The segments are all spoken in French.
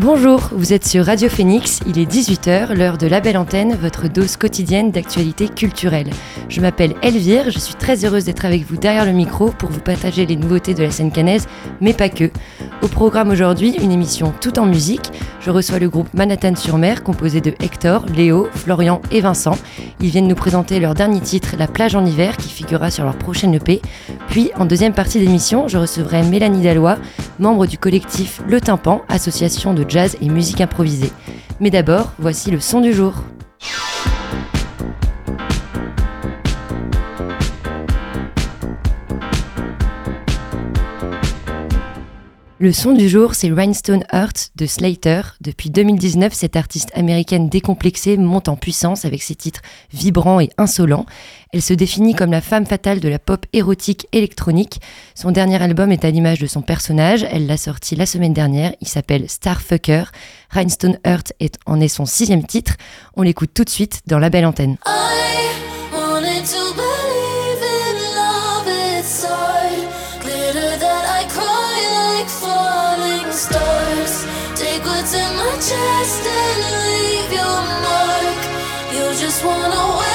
Bonjour, vous êtes sur Radio Phoenix, il est 18h, l'heure de la belle antenne, votre dose quotidienne d'actualité culturelle. Je m'appelle Elvire, je suis très heureuse d'être avec vous derrière le micro pour vous partager les nouveautés de la scène canaise, mais pas que. Au programme aujourd'hui, une émission tout en musique. Je reçois le groupe Manhattan-sur-Mer composé de Hector, Léo, Florian et Vincent. Ils viennent nous présenter leur dernier titre, La plage en hiver, qui figurera sur leur prochaine EP. Puis, en deuxième partie d'émission, je recevrai Mélanie Dallois, membre du collectif Le Tympan, association de jazz et musique improvisée. Mais d'abord, voici le son du jour. Le son du jour, c'est Rhinestone Heart de Slater. Depuis 2019, cette artiste américaine décomplexée monte en puissance avec ses titres vibrants et insolents. Elle se définit comme la femme fatale de la pop érotique électronique. Son dernier album est à l'image de son personnage. Elle l'a sorti la semaine dernière. Il s'appelle Starfucker. Rhinestone Heart en est son sixième titre. On l'écoute tout de suite dans la belle antenne. You just wanna wear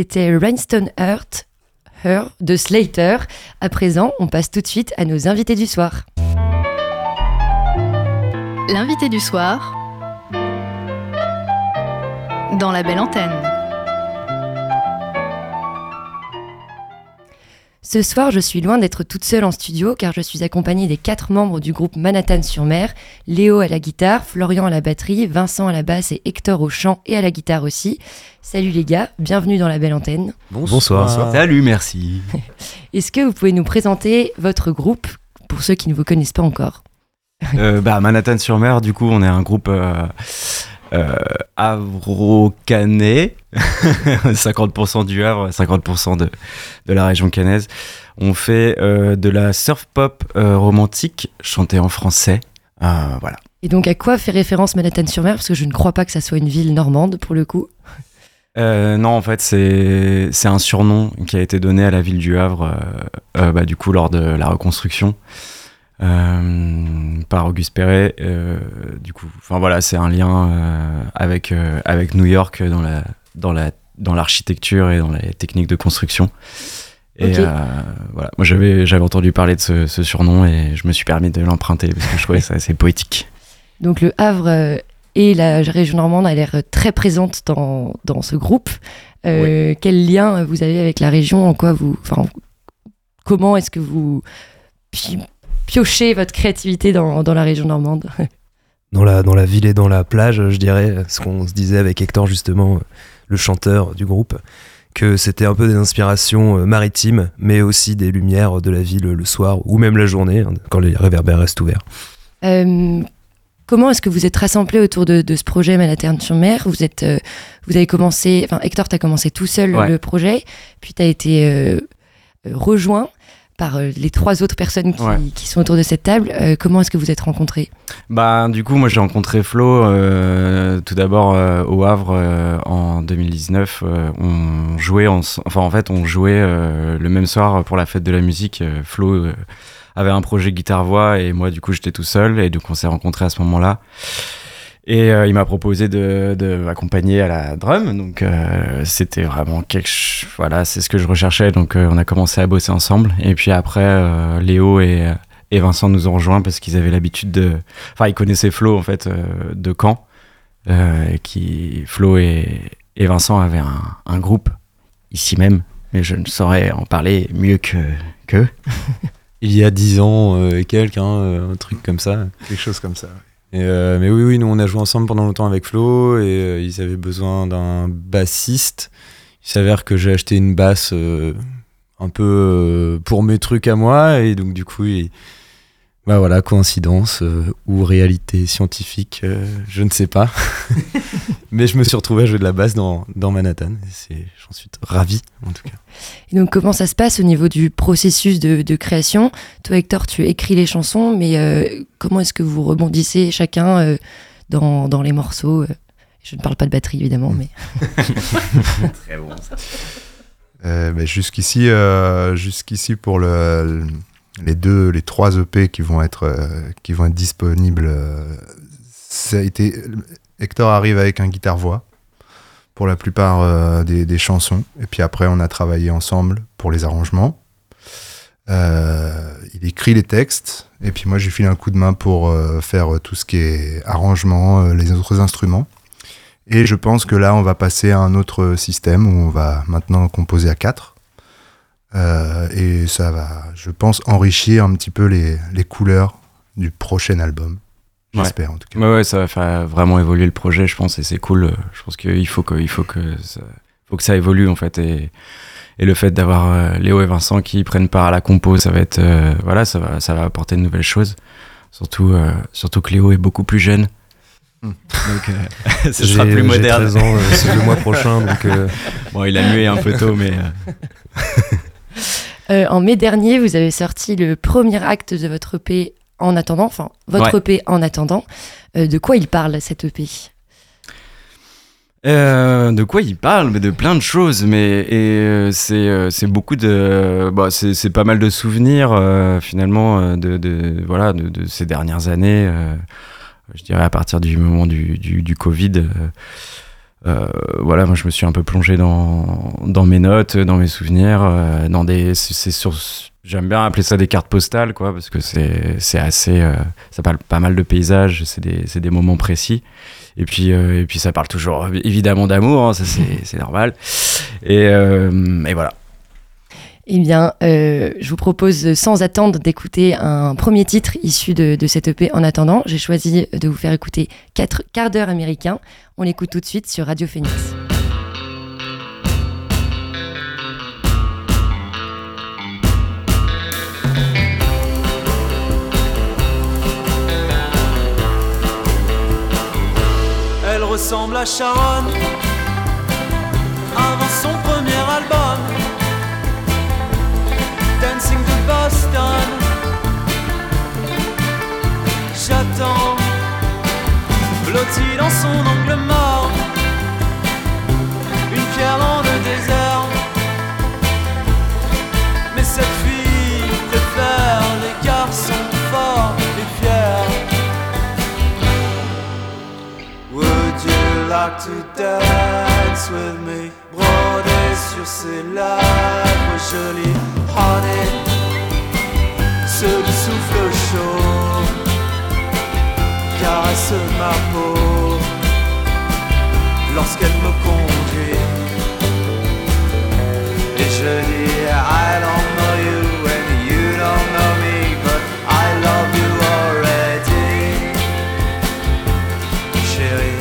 C'était Rhinestone Heart, De Slater. À présent, on passe tout de suite à nos invités du soir. L'invité du soir dans La Belle Antenne. Ce soir, je suis loin d'être toute seule en studio car je suis accompagnée des quatre membres du groupe Manhattan-sur-Mer, Léo à la guitare, Florian à la batterie, Vincent à la basse et Hector au chant et à la guitare aussi. Salut les gars, bienvenue dans la belle antenne. Bonsoir. Salut, merci. Est-ce que vous pouvez nous présenter votre groupe pour ceux qui ne vous connaissent pas encore? Euh, bah, Manhattan-sur-Mer, du coup, on est un groupe euh, euh, havro-canet, 50% du Havre, 50% de, de la région canaise. On fait euh, de la surf pop euh, romantique chantée en français. Euh, voilà. Et donc à quoi fait référence Manhattan-sur-Mer Parce que je ne crois pas que ça soit une ville normande pour le coup. Non, en fait, c'est c'est un surnom qui a été donné à la ville du Havre, bah, du coup, lors de la reconstruction par Auguste Perret. euh, du coup, enfin voilà, c'est un lien euh, avec euh, avec New York dans la dans la dans l'architecture et dans les techniques de construction. Et euh, voilà, moi j'avais j'avais entendu parler de ce, ce surnom et je me suis permis de l'emprunter parce que je trouvais ça assez poétique. Donc le Havre euh, et la région normande a l'air très présente dans, dans ce groupe. Euh, Quel lien vous avez avec la région? En quoi vous, enfin, comment est-ce que vous pi- piochez votre créativité dans, dans la région normande dans la, dans la ville et dans la plage, je dirais, ce qu'on se disait avec Hector justement, le chanteur du groupe, que c'était un peu des inspirations euh, maritimes, mais aussi des lumières de la ville le soir ou même la journée, hein, quand les réverbères restent ouverts. Euh, Comment est-ce que vous êtes rassemblés autour de, de ce projet Vous êtes, euh, vous avez commencé, enfin Hector, tu as commencé tout seul Ouais. le projet, puis tu as été euh, euh, rejoint par euh, les trois autres personnes qui, Ouais. qui sont autour de cette table. Euh, comment est-ce que vous êtes rencontrés? Bah, du coup, moi j'ai rencontré Flo euh, tout d'abord euh, au Havre euh, en 2019. euh, on jouait, en, enfin en fait, on jouait euh, le même soir pour la fête de la musique. Euh, Flo avait un projet guitare-voix et moi, du coup, j'étais tout seul et donc on s'est rencontrés à ce moment-là. Et euh, il m'a proposé de, de m'accompagner à la drum, donc euh, c'était vraiment quelque ch- voilà, c'est ce que je recherchais, donc euh, on a commencé à bosser ensemble. Et puis après, euh, Léo et, et Vincent nous ont rejoints parce qu'ils avaient l'habitude de, enfin ils connaissaient Flo en fait euh, de Caen, euh, qui Flo et, et Vincent avaient un, un groupe ici même, mais je ne saurais en parler mieux que que. Il y a dix ans euh, et quelques, hein, un truc comme ça. Quelque chose comme ça. Euh, mais oui, oui, nous on a joué ensemble pendant longtemps avec Flo et euh, ils avaient besoin d'un bassiste. Il s'avère que j'ai acheté une basse euh, un peu pour mes trucs à moi et donc du coup, bah voilà, coïncidence euh, ou réalité scientifique, euh, je ne sais pas. mais je me suis retrouvé à jouer de la basse dans, dans Manhattan j'en suis ravi en tout cas. Et donc comment ça se passe au niveau du processus de, de création? Toi Hector, tu écris les chansons, mais euh, comment est-ce que vous rebondissez chacun euh, dans, dans les morceaux? Je ne parle pas de batterie évidemment, mais Très bon. Euh, mais jusqu'ici, euh, jusqu'ici pour le, le- les deux, les trois EP qui vont être, euh, qui vont être disponibles, euh, ça a été. Hector arrive avec un guitare-voix pour la plupart euh, des, des chansons, et puis après on a travaillé ensemble pour les arrangements. Il écrit les textes, et puis moi j'ai filé un coup de main pour faire tout ce qui est arrangement, les autres instruments. Et je pense que là, on va passer à un autre système où on va maintenant composer à quatre. Euh, et ça va, je pense, enrichir un petit peu les, les couleurs du prochain album. Ouais. J'espère en tout cas. Ouais, ouais, ça va faire vraiment évoluer le projet, je pense, et c'est cool. Je pense qu'il faut que, il faut que, ça, faut que ça évolue en fait, et, et le fait d'avoir euh, Léo et Vincent qui prennent part à la compo, ça va être, euh, voilà, ça va, ça va apporter de nouvelles choses. Surtout, euh, surtout que Léo est beaucoup plus jeune, Hmm. donc euh, ce sera plus j'ai moderne. 13 ans, euh, c'est le mois prochain, donc euh, Bon, il a mué un peu tôt, mais euh, en mai dernier, vous avez sorti le premier acte de votre EP en attendant, enfin votre Ouais. EP en attendant. Euh, de quoi il parle cet EP Euh, de quoi il parle? Mais de plein de choses. Mais et c'est c'est beaucoup de bah, c'est pas mal de souvenirs finalement de, de voilà de, de ces dernières années. je dirais à partir du moment du du, du Covid. Euh, voilà, moi je me suis un peu plongé dans, dans mes notes, dans mes souvenirs, euh, dans des. c'est- sur. J'aime bien appeler ça des cartes postales, quoi, parce que c'est assez. euh, ça parle pas mal de paysages, c'est des, des moments précis. Et puis, euh, et puis ça parle toujours évidemment d'amour, hein, ça c'est c'est normal. Et, euh, et voilà. Eh bien, euh, je vous propose sans attendre d'écouter un premier titre issu de, de cet EP en attendant. J'ai choisi de vous faire écouter 4 quarts d'heure américain. On l'écoute tout de suite sur Radio Phoenix. Elle ressemble à Sharon englouti dans son angle mort. Une pierre dans le désert. Mais cette fille préfère les garçons forts et fiers. Would you like to dance with me? Brodé sur ses lèvres jolies, honey. Ce souffle chaud caresse ma peau lorsqu'elle me conduit. Et je dis, I don't know you and you don't know me, but I love you already. Chérie,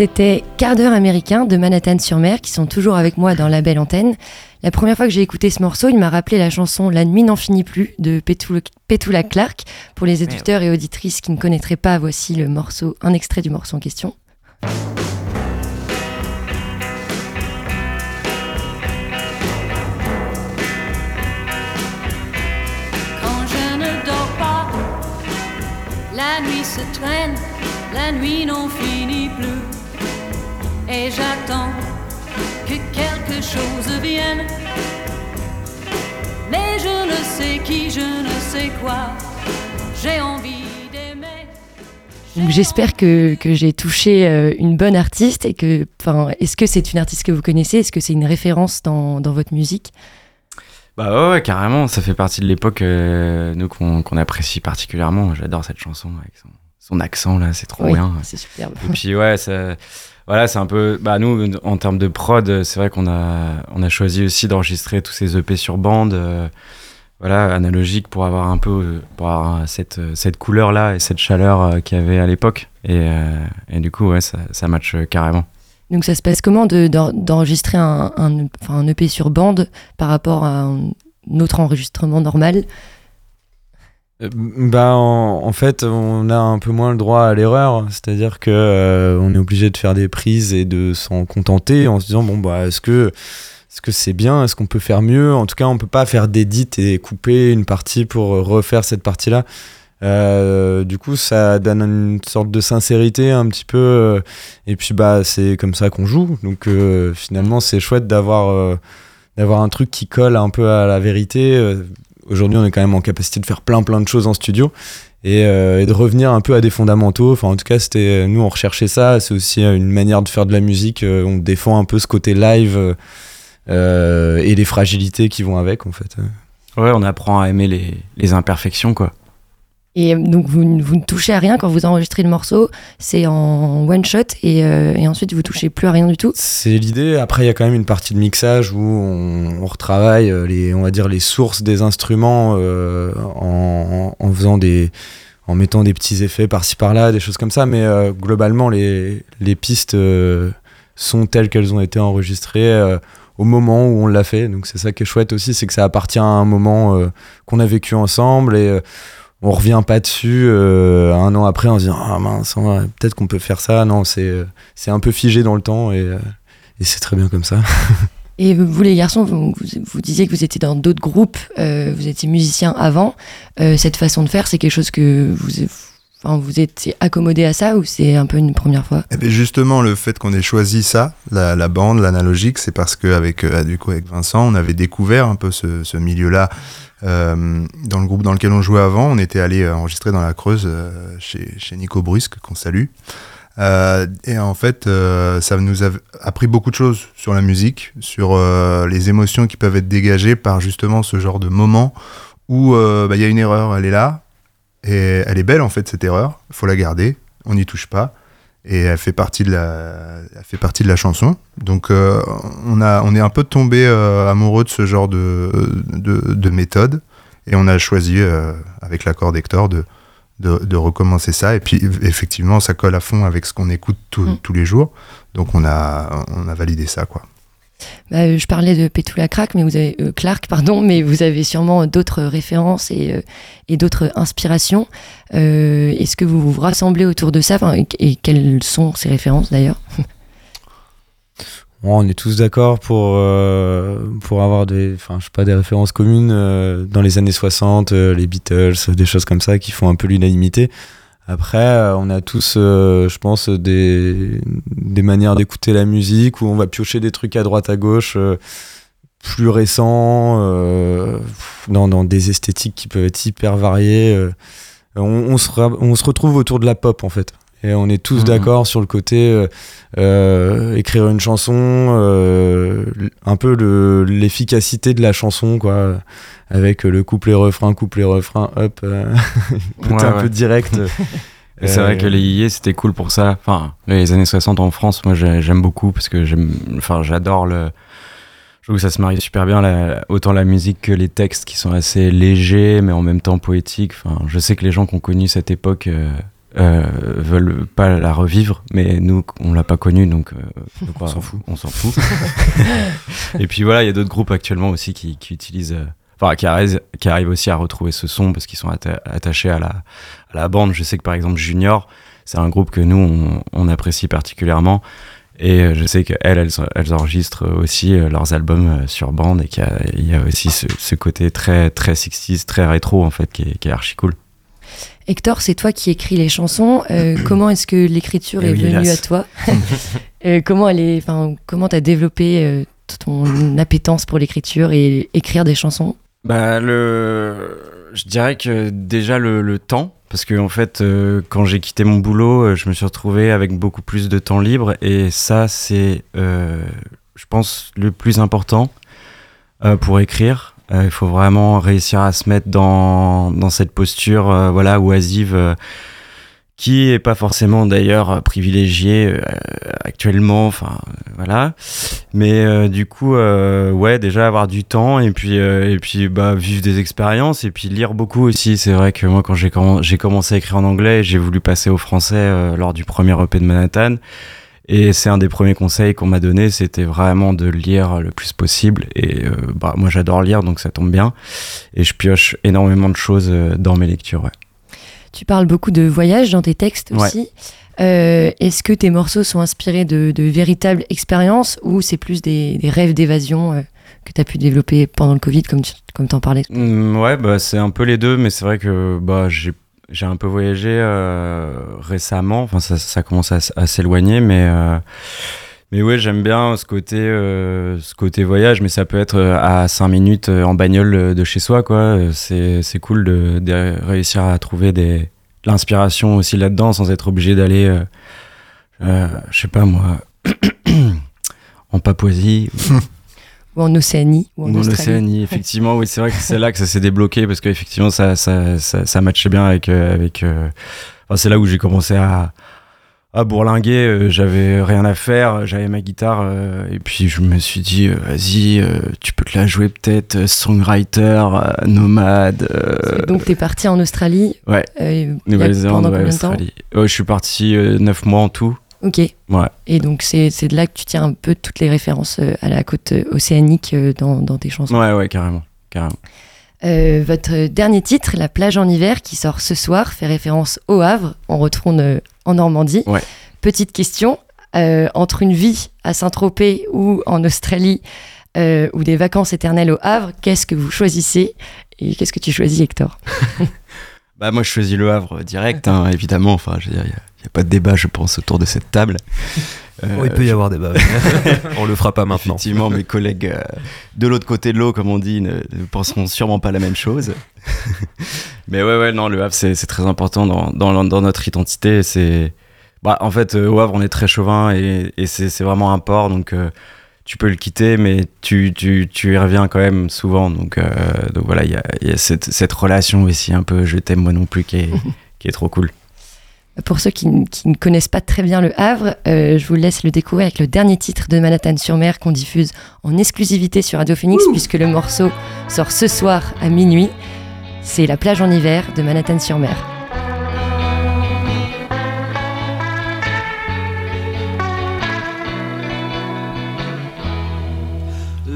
C'était Quart d'heure américain de Manhattan-sur-Mer qui sont toujours avec moi dans la belle antenne. La première fois que j'ai écouté ce morceau, il m'a rappelé la chanson La nuit n'en finit plus de Petula, Petula Clark. Pour les éditeurs et auditrices qui ne connaîtraient pas, voici le morceau, un extrait du morceau en question. Quand je ne dors pas, la nuit se traîne, la nuit n'en finit plus. Et j'attends que quelque chose vienne. Mais je ne sais qui, je ne sais quoi. J'ai envie j'espère que, que j'ai touché euh, une bonne artiste et que, enfin, est-ce que c'est une artiste que vous connaissez? Est-ce que c'est une référence dans, dans votre musique? Bah ouais, ouais, carrément, ça fait partie de l'époque, euh, nous, qu'on apprécie particulièrement. J'adore cette chanson avec son, son accent, là, c'est trop Oui, bien. c'est superbe. Et puis ouais, ça, voilà, c'est un peu. Bah nous, en termes de prod, c'est vrai qu'on a, on a choisi aussi d'enregistrer tous ces EP sur bande, euh, voilà, analogique pour avoir un peu, euh, pour cette, euh, cette couleur là et cette chaleur qu'il y avait à l'époque. Et, du coup, ouais, ça, ça match carrément. Donc ça se passe comment de- d'en- d'enregistrer un, un, un EP sur bande par rapport à un autre enregistrement normal? Bah en, fait on a un peu moins le droit à l'erreur, c'est-à-dire que euh, on est obligé de faire des prises et de s'en contenter en se disant bon bah est-ce que est-ce que c'est bien, est-ce qu'on peut faire mieux? En tout cas on peut pas faire d'édit et couper une partie pour euh, refaire cette partie-là. Euh, du coup ça donne une sorte de sincérité un petit peu euh, et puis bah c'est comme ça qu'on joue. Donc euh, finalement c'est chouette d'avoir euh, d'avoir un truc qui colle un peu à la vérité Euh, aujourd'hui on est quand même en capacité de faire plein plein de choses en studio et, euh, de revenir un peu à des fondamentaux. Enfin en tout cas c'était nous on recherchait ça. C'est aussi euh, une manière de faire de la musique euh, on défend un peu ce côté live euh, euh, et les fragilités qui vont avec en fait. Ouais, on apprend à aimer les, les imperfections, quoi. Et donc vous, ne- touchez à rien quand vous enregistrez le morceau, c'est en one shot et, euh, et ensuite vous touchez plus à rien du tout. C'est l'idée. Après, il y a quand même une partie de mixage où on, retravaille euh, les, on va dire les sources des instruments euh, en, en- faisant des, en mettant des petits effets par-ci par-là, des choses comme ça. Mais globalement, les, les pistes sont telles qu'elles ont été enregistrées au moment où on l'a fait. Donc c'est ça qui est chouette aussi, c'est que ça appartient à un moment qu'on a vécu ensemble et on revient pas dessus euh, un an après en se disant ah mince peut-être qu'on peut faire ça. Non c'est euh, c'est un peu figé dans le temps et, euh, et c'est très bien comme ça. Et vous les garçons, vous, vous- vous disiez que vous étiez dans d'autres groupes, euh, vous étiez musiciens avant. Euh, cette façon de faire, c'est quelque chose que vous, enfin, vous étiez accommodé à ça ou c'est un peu une première fois? Eh ben, justement, le fait qu'on ait choisi ça, la, la bande, l'analogique, c'est parce qu'avec du coup avec Vincent, on avait découvert un peu ce, ce milieu-là euh, dans le groupe dans lequel on jouait avant. On était allé euh, enregistrer dans la Creuse euh, chez, Nico Brusque, qu'on salue. Et en fait, ça nous a appris beaucoup de choses sur la musique, sur les émotions qui peuvent être dégagées par justement ce genre de moment où bah, il y a une erreur, elle est là, et elle est belle en fait cette erreur, il faut la garder, on n'y touche pas et elle fait partie de la, elle fait partie de la chanson. Donc euh, on a, on est un peu tombé euh, amoureux de ce genre de, de, de méthode et on a choisi euh, avec l'accord d'Hector de, de, de recommencer ça. Et puis effectivement, ça colle à fond avec ce qu'on écoute tout- Mm. tous les jours. Donc on a, on a validé ça quoi. Bah, euh, Je parlais de Petula Clark, mais vous avez euh, Clark, pardon, mais vous avez sûrement d'autres références et, euh, d'autres inspirations. Est-ce que vous vous rassemblez autour de ça? Et, quelles sont ces références d'ailleurs? On est tous d'accord pour, pour avoir des, je pas, des références communes dans les années 60, euh, les Beatles, des choses comme ça qui font un peu l'unanimité. Après, euh, on a tous, euh, je pense, des, manières d'écouter la musique où on va piocher des trucs à droite à gauche euh, plus récents, dans, des esthétiques qui peuvent être hyper variées. on se retrouve autour de la pop en fait. Et on est tous Mhm. d'accord sur le côté euh, euh, écrire une chanson, euh, un peu le- l'efficacité de la chanson, quoi, avec le couplet refrain, couplet refrain, hop, euh, Ouais, un ouais. peu direct. Et c'est vrai que les yéyés, c'était cool pour ça. Enfin, les années 60 en France, moi j'ai- j'aime beaucoup parce que j'aime, enfin, j'adore le. Je trouve que ça se marie super bien, la- autant la musique que les textes qui sont assez légers mais en même temps poétiques. Enfin, je sais que les gens qui ont connu cette époque euh, veulent pas la revivre, mais nous, on l'a pas connue donc, euh, donc, On s'en fout. On s'en fout. Et puis voilà, il y a d'autres groupes actuellement aussi qui, qui utilisent. euh, Enfin, qui arrivent, qui arrivent aussi à retrouver ce son parce qu'ils sont atta- attachés à la, à la bande. Je sais que par exemple Junior, c'est un groupe que nous, on, on apprécie particulièrement. Et je sais qu'elles, elles, elles enregistrent aussi leurs albums sur bande et qu'il y a, il y a aussi ce, ce côté très, très 60s, très rétro en fait, qui est, qui est archi cool. Hector, c'est toi qui écris les chansons. Euh, comment est-ce que l'écriture Eh est oui, venue hélas. à toi Euh, Comment elle est, enfin, comment t'as développé euh, ton appétence pour l'écriture et écrire des chansons? Bah, le... Je dirais que déjà le, le temps, parce que en fait, quand j'ai quitté mon boulot, je me suis retrouvé avec beaucoup plus de temps libre, et ça, c'est, je pense, le plus important pour écrire. Euh, Il faut vraiment réussir à se mettre dans, dans cette posture, euh, voilà, oisive. euh, qui est pas forcément d'ailleurs privilégiée euh, actuellement, enfin voilà. Mais euh, du coup, euh, ouais, déjà avoir du temps et puis et puis bah vivre des expériences et puis lire beaucoup aussi. C'est vrai que moi quand j'ai commen- j'ai commencé à écrire en anglais, j'ai voulu passer au français lors du premier EP de Manhattan. Et c'est un des premiers conseils qu'on m'a donné, c'était vraiment de lire le plus possible. Et euh, bah moi j'adore lire, donc ça tombe bien. Et je pioche énormément de choses euh, dans mes lectures. Ouais. Tu parles beaucoup de voyage dans tes textes Ouais. aussi. Euh, Est-ce que tes morceaux sont inspirés de, de véritables expériences ou c'est plus des, des rêves d'évasion euh, que tu as pu développer pendant le Covid, comme tu comme en parlais? Mm, ouais, bah, c'est un peu les deux, mais c'est vrai que bah, j'ai, j'ai un peu voyagé euh, récemment. Enfin, ça, commence à, s'éloigner, mais, euh, mais ouais, j'aime bien ce côté, euh, ce côté voyage, mais ça peut être à 5 minutes en bagnole de chez soi, quoi. C'est, c'est cool de, réussir à trouver de l'inspiration aussi là-dedans sans être obligé d'aller, euh, euh, je sais pas moi, en Papouasie Ou en Océanie ou en en Océanie, effectivement, oui, c'est vrai que c'est là que ça s'est débloqué parce qu'effectivement, ça, ça, ça, ça matchait bien avec. euh, avec euh, enfin, c'est là où j'ai commencé à, à bourlinguer. euh, j'avais rien à faire, j'avais ma guitare, et puis je me suis dit, vas-y, tu peux te la jouer peut-être, songwriter, nomade. Donc tu es parti en Australie Ouais. Nouvelle-Zélande, ouais, Australie. Ouais, je suis parti euh, 9 mois en tout. Ok. Ouais. Et donc c'est de là que tu tiens un peu toutes les références euh, à la côte euh, océanique euh, dans, dans tes chansons. Ouais, ouais, carrément. carrément. Euh, votre dernier titre, La plage en hiver, qui sort ce soir, fait référence au Havre. On retourne en Normandie. Ouais. Petite question, euh, entre une vie à Saint-Tropez ou en Australie euh, ou des vacances éternelles au Havre, qu'est-ce que vous choisissez? Et qu'est-ce que tu choisis, Hector? Bah moi je choisis le Havre direct, hein, évidemment. Enfin, je veux dire, il n'y a, pas de débat, je pense, autour de cette table. Oh, il peut y Euh, avoir débat. On le fera pas maintenant. Effectivement, mes collègues euh, de l'autre côté de l'eau, comme on dit, ne, ne penseront sûrement pas la même chose. Mais ouais, ouais, non, le Havre, c'est très important dans, dans, dans notre identité. C'est, bah, en fait, euh, au Havre, on est très chauvin et, et c'est vraiment un port, donc euh, tu peux le quitter, mais tu, tu, tu y reviens quand même souvent. Donc, euh, donc voilà, il y a, il y a cette, cette relation aussi un peu je t'aime moi non plus qui est, qui est trop cool. Pour ceux qui, qui ne connaissent pas très bien le Havre, euh, je vous laisse le découvrir avec le dernier titre de Manhattan-sur-Mer qu'on diffuse en exclusivité sur Radio Phoenix, puisque le morceau sort ce soir à minuit. C'est La plage en hiver de Manhattan-sur-Mer.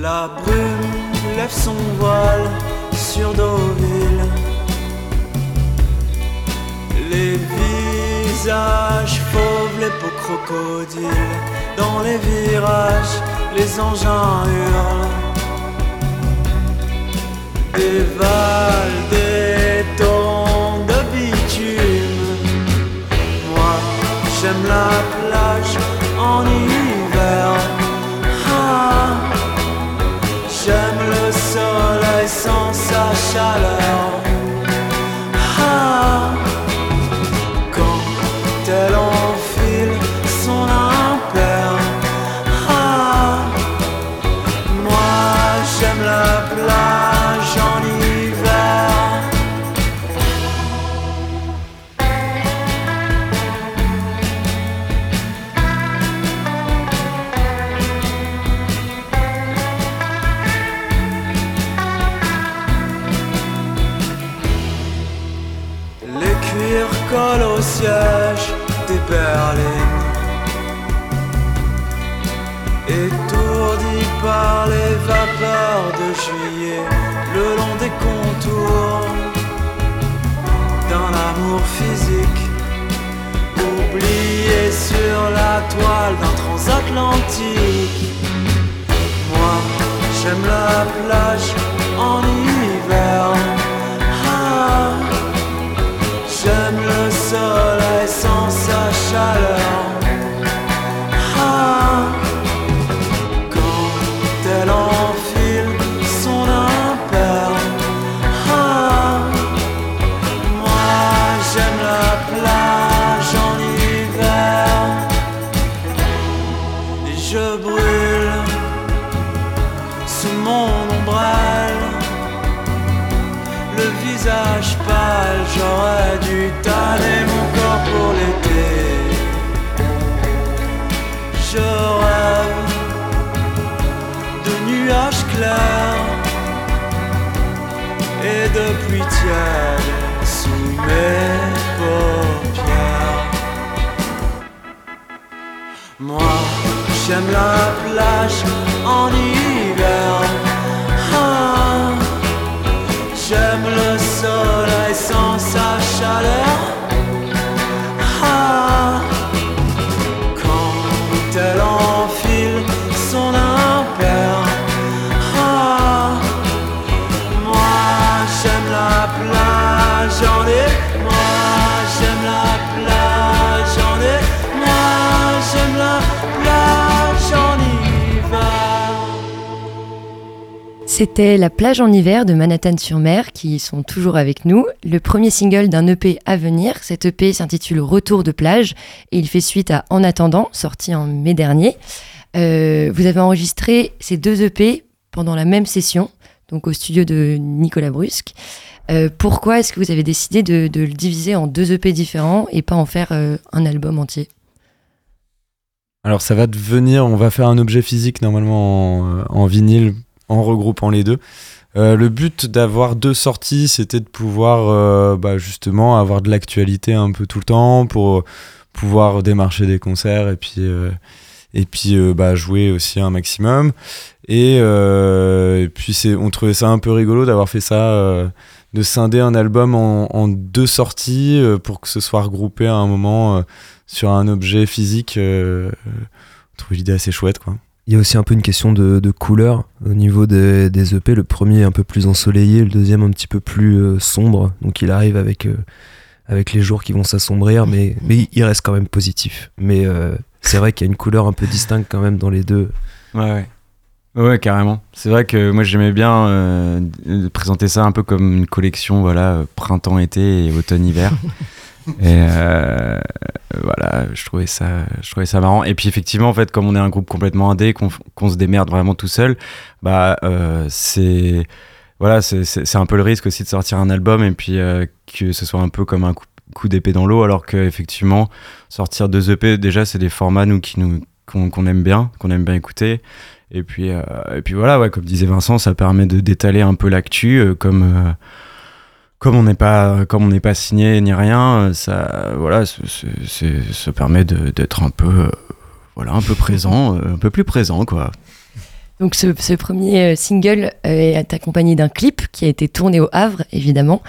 La brume lève son voile sur Deauville. Les visages fauves, les peaux crocodiles. Dans les virages, les engins hurlent. Dévalent des tons de bitume. Moi, j'aime la plage en soleil sans sa chaleur. De juillet Le long des contours d'un amour physique. Oublié sur la toile d'un transatlantique. Moi j'aime la plage en hiver. Ah, J'aime le soleil sans sa chaleur. Je brûle sous mon ombrelle le visage pâle, j'aurais dû tanner mon corps pour l'été. Je rêve de nuages clairs et de pluie tiède sous mes paupières. Moi, j'aime la plage en hiver. Ah. J'aime le soleil sans sa chaleur. C'était La plage en hiver de Manhattan-sur-Mer qui sont toujours avec nous. Le premier single d'un EP à venir. Cet EP s'intitule Retour de plage et il fait suite à En attendant, sorti en mai dernier. Euh, vous avez enregistré ces deux EP pendant la même session, donc au studio de Nicolas Brusque. Euh, pourquoi est-ce que vous avez décidé de, le diviser en deux EP différents et pas en faire euh, un album entier? Alors ça va devenir, on va faire un objet physique normalement en, en vinyle en regroupant les deux. Euh, le but d'avoir deux sorties, c'était de pouvoir euh, bah, justement avoir de l'actualité un peu tout le temps pour pouvoir démarcher des concerts et puis euh, et puis euh, bah, jouer aussi un maximum. Et, euh, et puis on trouvait ça un peu rigolo d'avoir fait ça, euh, de scinder un album en, en deux sorties euh, pour que ce soit regroupé à un moment euh, sur un objet physique. Euh, on trouvait l'idée assez chouette quoi. Il y a aussi un peu une question de, de couleur au niveau des, des EP. Le premier un peu plus ensoleillé, le deuxième un petit peu plus euh, sombre. Donc il arrive avec, euh, avec les jours qui vont s'assombrir, mais, mais il reste quand même positif. Mais euh, c'est vrai qu'il y a une couleur un peu distincte quand même dans les deux. Ouais, ouais. Ouais, carrément. C'est vrai que moi j'aimais bien présenter ça un peu comme une collection, voilà, printemps-été et automne-hiver. et euh, voilà, je trouvais ça, je trouvais ça marrant. Et puis effectivement, en fait, comme on est un groupe complètement indé, qu'on se démerde vraiment tout seul, bah euh, c'est voilà, c'est- un peu le risque aussi de sortir un album et puis euh, que ce soit un peu comme un coup, d'épée dans l'eau, alors que effectivement sortir deux EP, déjà c'est des formats nous qui nous qu'on aime bien, qu'on aime bien écouter. Et puis, et puis voilà, ouais, comme disait Vincent, ça permet de d'étaler un peu l'actu, comme comme on n'est pas comme on n'est pas signé ni rien, euh, ça voilà, ça permet d'être un peu euh, voilà un peu présent, euh, un peu plus présent quoi. Donc ce, premier single est accompagné d'un clip qui a été tourné au Havre, évidemment.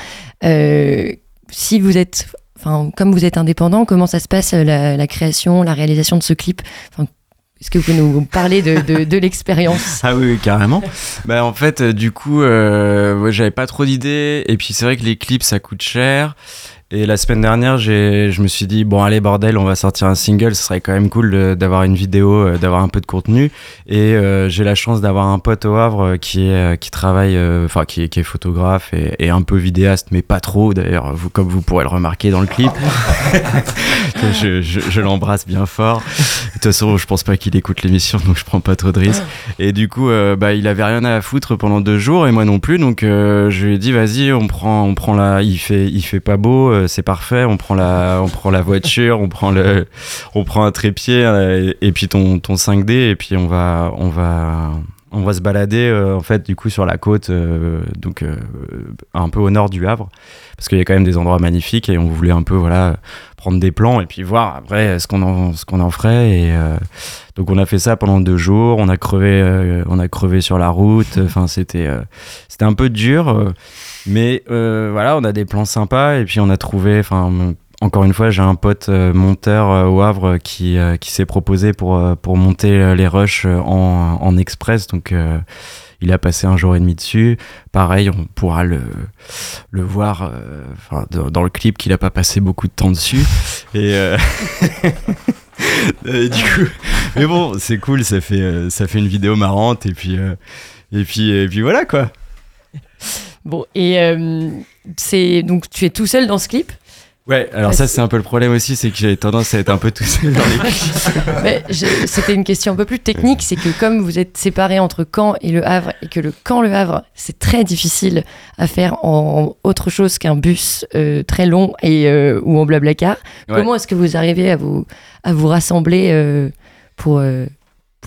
Si vous êtes, enfin, comme vous êtes indépendant, comment ça se passe la, création, la réalisation de ce clip? Est-ce que vous pouvez nous parler de, de, de l'expérience Ah oui, oui, carrément. bah en fait, euh, du coup, euh, ouais, j'avais pas trop d'idées. Et puis c'est vrai que les clips, ça coûte cher. Et la semaine dernière, je me suis dit, bon, allez, bordel, on va sortir un single. Ce serait quand même cool d'avoir une vidéo, euh, d'avoir un peu de contenu. Et euh, j'ai la chance d'avoir un pote au Havre euh, qui, est, qui travaille, enfin, qui, est- qui est photographe et, et un peu vidéaste, mais pas trop, d'ailleurs, vous, comme vous pourrez le remarquer dans le clip. je je, je l'embrasse bien fort. De toute façon, je pense pas qu'il écoute l'émission, donc je prends pas trop de risques. Et du coup, euh, bah, il avait rien à foutre pendant deux jours et moi non plus. Donc, euh, je lui ai dit, vas-y, on prend, on prend la. Il fait, il fait pas beau, euh, c'est parfait. On prend la, on prend la voiture, on prend le, on prend un trépied et, et puis ton, ton 5D et puis on va, on va. On va se balader euh, en fait du coup sur la côte, euh, donc euh, un peu au nord du Havre, parce qu'il y a quand même des endroits magnifiques et on voulait un peu voilà prendre des plans et puis voir après ce qu'on en, ce qu'on en ferait et donc on a fait ça pendant deux jours, on a crevé, on a crevé sur la route. Enfin c'était, c'était un peu dur, mais voilà, on a des plans sympas et puis on a trouvé. Enfin encore une fois, j'ai un pote euh, monteur euh, au Havre qui, euh, qui s'est proposé pour, euh, pour monter les rushs en, en express. Donc euh, il a passé un jour et demi dessus. Pareil, on pourra le, le voir euh, dans, dans le clip qu'il a pas passé beaucoup de temps dessus. Et, euh, et du coup, mais bon, c'est cool, ça fait, euh, ça fait une vidéo marrante et puis, euh, et puis, et puis voilà quoi. Bon, et euh, c'est donc tu es tout seul dans ce clip? Ouais, alors ça c'est un peu le problème aussi, c'est que j'ai tendance à être un peu tout seul dans les C'était une question un peu plus technique, c'est que comme vous êtes séparés entre Caen et Le Havre, et que le Caen-Le Havre, c'est très difficile à faire en autre chose qu'un bus euh, très long et, euh, ou en blablacar, Ouais. comment est-ce que vous arrivez à vous, à vous rassembler euh, pour,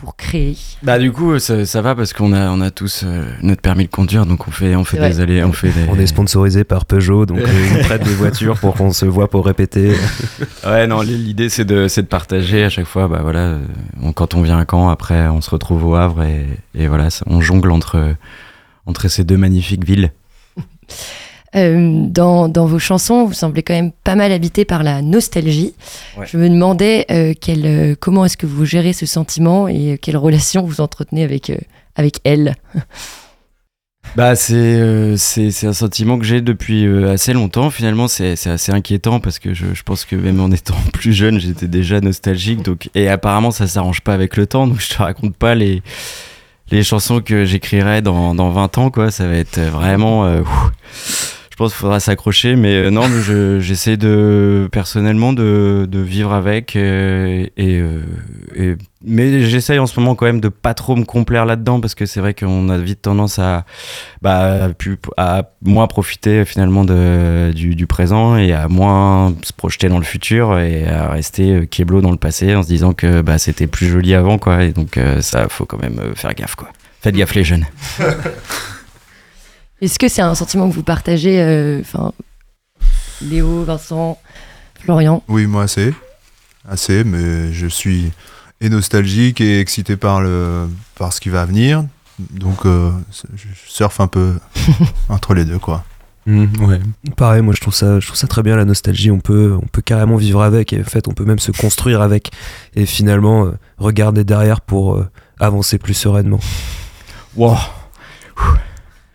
pour créer Bah du coup ça, ça va parce qu'on a, on a tous euh, notre permis de conduire, donc on fait, on fait des allées, on fait des... On est sponsorisé par Peugeot, donc euh, nous prêtent des voitures pour qu'on se voit pour répéter. Ouais, non, l'idée c'est de, c'est de partager à chaque fois. Bah voilà, euh, on- quand on vient à Caen, après on se retrouve au Havre et, et voilà, ça- on jongle entre, entre ces deux magnifiques villes. Euh, dans, dans vos chansons, vous semblez quand même pas mal habité par la nostalgie. Ouais. Je me demandais euh, quel, euh, comment est-ce que vous gérez ce sentiment et quelle relation vous entretenez avec, avec elle? Bah c'est euh, un sentiment que j'ai depuis euh, assez longtemps. Finalement, c'est c'est assez inquiétant parce que je, je pense que même en étant plus jeune, j'étais déjà nostalgique. Donc et apparemment, ça s'arrange pas avec le temps. Donc je te raconte pas les les chansons que j'écrirai dans dans 20 ans quoi. Ça va être vraiment. euh, pense qu'il faudra s'accrocher, mais euh, non, je- j'essaie de personnellement de, vivre avec euh, euh, mais j'essaye en ce moment quand même de pas trop me complaire là-dedans parce que c'est vrai qu'on a vite tendance à bah, moins profiter finalement du, présent et à moins se projeter dans le futur et à rester keblo dans le passé en se disant que bah, c'était plus joli avant quoi et donc ça faut quand même faire gaffe quoi. Faites gaffe les jeunes. Est-ce que c'est un sentiment que vous partagez, euh, enfin, Léo, Vincent, Florian? Oui, moi assez. Assez, mais je suis et nostalgique et excité par, le, par ce qui va venir. Donc, euh, je surfe un peu entre les deux, quoi. Mhm, ouais. Pareil, moi je trouve ça, je trouve ça très bien la nostalgie. On peut, on peut carrément vivre avec et en fait on peut même se construire avec et finalement euh, regarder derrière pour euh, avancer plus sereinement. Wow.